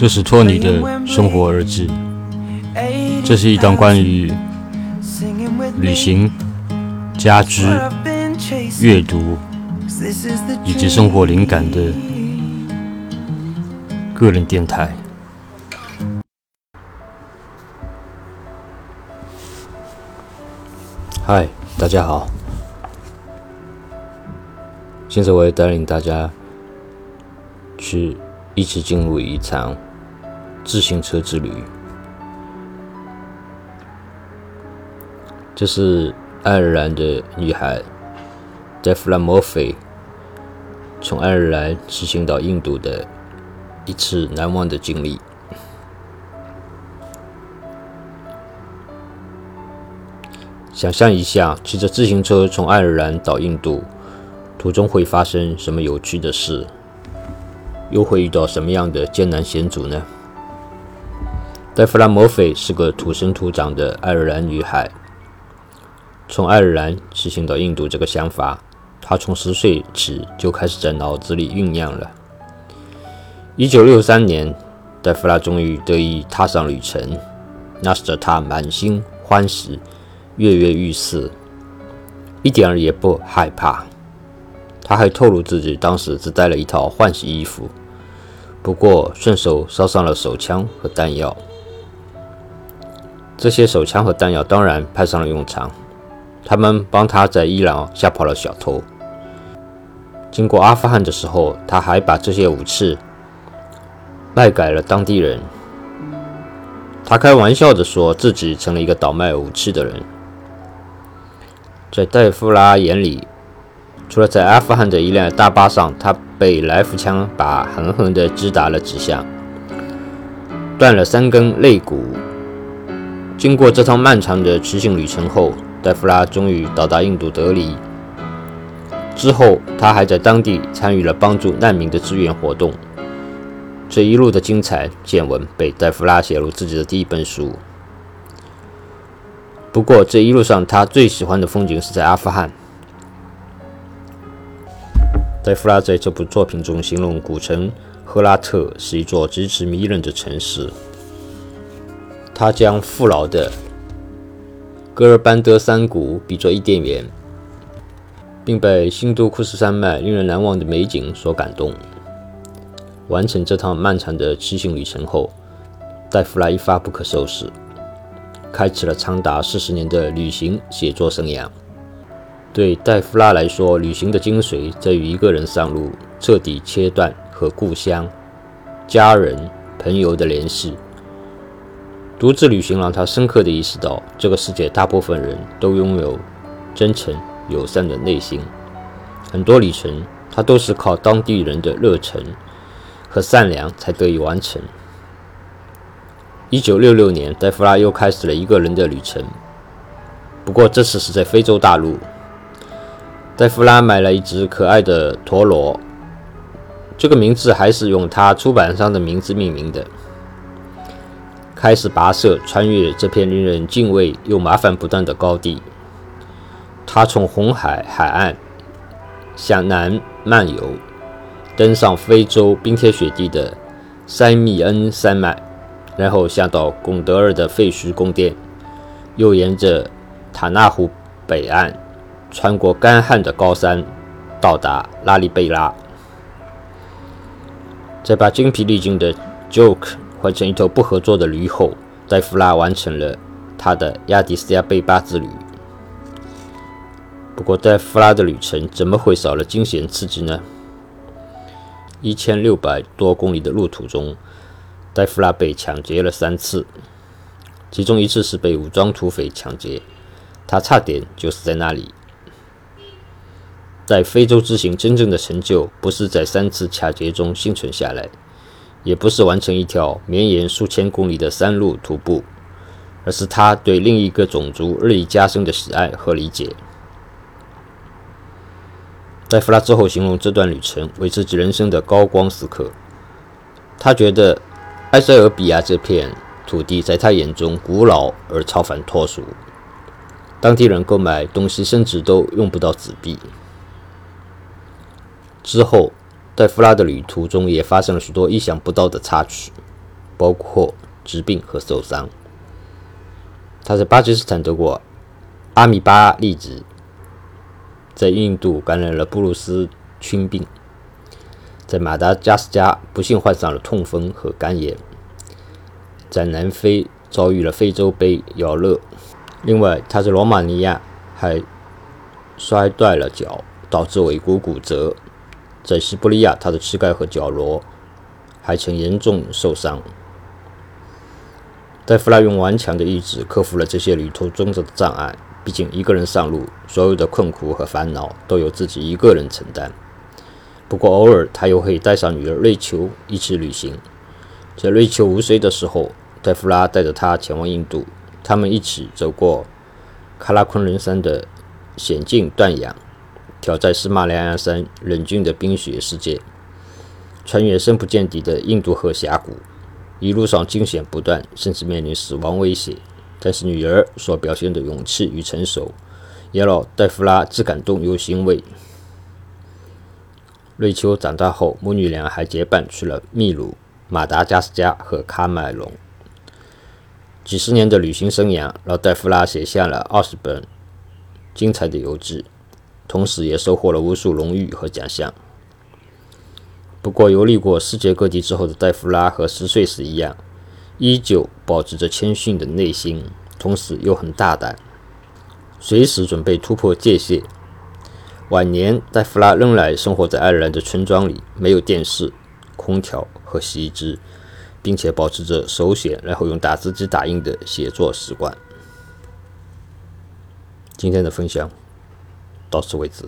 这是托尼的生活日志。这是一档关于旅行、家居、阅读以及生活灵感的个人电台。嗨，大家好！现在我要带领大家去一起进入一场自行车之旅。这是爱尔兰的女孩戴弗拉·莫菲从爱尔兰骑行到印度的一次难忘的经历。想象一下，骑着自行车从爱尔兰到印度，途中会发生什么有趣的事？又会遇到什么样的艰难险阻呢？戴弗拉·摩菲是个土生土长的爱尔兰女孩。从爱尔兰骑行到印度这个想法，她从十岁起就开始在脑子里酝酿了。一九六三年，戴弗拉终于得以踏上旅程，那使得她满心欢喜。跃跃欲试，一点儿也不害怕。他还透露自己当时只带了一套换洗衣服，不过顺手捎上了手枪和弹药。这些手枪和弹药当然派上了用场，他们帮他在伊朗吓跑了小偷。经过阿富汗的时候，他还把这些武器卖给了当地人。他开玩笑地说自己成了一个倒卖武器的人。在戴夫拉眼里，除了在阿富汗的一辆大巴上，他被来福枪把狠狠地击打了几下，断了三根肋骨。经过这趟漫长的骑行旅程后，戴夫拉终于到达印度德里。之后，他还在当地参与了帮助难民的志愿活动。这一路的精彩见闻被戴夫拉写入自己的第一本书。不过这一路上，他最喜欢的风景是在阿富汗。戴夫拉在这部作品中形容古城赫拉特是一座极其迷人的城市。他将富饶的戈尔班德山谷比作伊甸园，并被新都库斯山脉令人难忘的美景所感动。完成这趟漫长的骑行旅程后，戴夫拉一发不可收拾。开启了长达四十年的旅行写作生涯。对戴夫拉来说，旅行的精髓在于一个人上路，彻底切断和故乡、家人、朋友的联系。独自旅行让他深刻地意识到，这个世界大部分人都拥有真诚友善的内心。很多旅程，他都是靠当地人的热忱和善良才得以完成。一九六六年，戴夫拉又开始了一个人的旅程，不过这次是在非洲大陆。戴夫拉买了一只可爱的陀螺，这个名字还是用他出版商的名字命名的。开始跋涉，穿越这片令人敬畏又麻烦不断的高地。他从红海海岸向南漫游，登上非洲冰天雪地的塞米恩山脉。然后下到贡德尔的废墟宫殿，又沿着塔纳湖北岸，穿过干旱的高山，到达拉里贝拉。再把精疲力尽的 Joke 换成一头不合作的驴后，戴夫拉完成了他的亚迪斯亚贝巴之旅。不过，戴夫拉的旅程怎么会少了惊险刺激呢？一千六百多公里的路途中。戴夫拉被抢劫了三次，其中一次是被武装土匪抢劫，他差点就死在那里。在非洲之行真正的成就，不是在三次抢劫中幸存下来，也不是完成一条绵延数千公里的山路徒步，而是他对另一个种族日益加深的喜爱和理解。戴夫拉之后形容这段旅程为自己人生的高光时刻，他觉得。埃塞俄比亚这片土地在他眼中古老而超凡脱俗，当地人购买东西甚至都用不到纸币。之后，在弗拉的旅途中也发生了许多意想不到的插曲。包括疾病和受伤。他在巴基斯坦得过阿米巴痢疾，在印度感染了布鲁斯菌病，在马达加斯加不幸患上了痛风和肝炎，在南非遭遇了非洲杯咬热。另外，他在罗马尼亚还摔断了脚，导致尾骨骨折。在西伯利亚，他的膝盖和脚踝还曾严重受伤。戴夫拉用顽强的意志克服了这些旅途中的障碍。毕竟，一个人上路，所有的困苦和烦恼都由自己一个人承担。不过，偶尔他又会带上女儿瑞秋一起旅行。在瑞秋五岁的时候，戴夫拉带着她前往印度。他们一起走过喀拉昆仑山的险境断崖，挑战喜马拉雅山冷峻的冰雪世界，穿越深不见底的印度河峡谷，一路上惊险不断，甚至面临死亡威胁。但是女儿所表现的勇气与成熟，也让戴夫拉既感动又欣慰。瑞秋长大后，母女俩还结伴去了秘鲁、马达加斯加和喀麦隆。几十年的旅行生涯，让戴夫拉写下了二十本精彩的游记，同时也收获了无数荣誉和奖项。不过，游历过世界各地之后的戴夫拉和十岁时一样，依旧保持着谦逊的内心，同时又很大胆，随时准备突破界限。晚年，戴夫拉仍然生活在爱尔兰的村庄里，没有电视、空调和洗衣机。并且保持着手写，然后用打字机打印的写作习惯。今天的分享到此为止。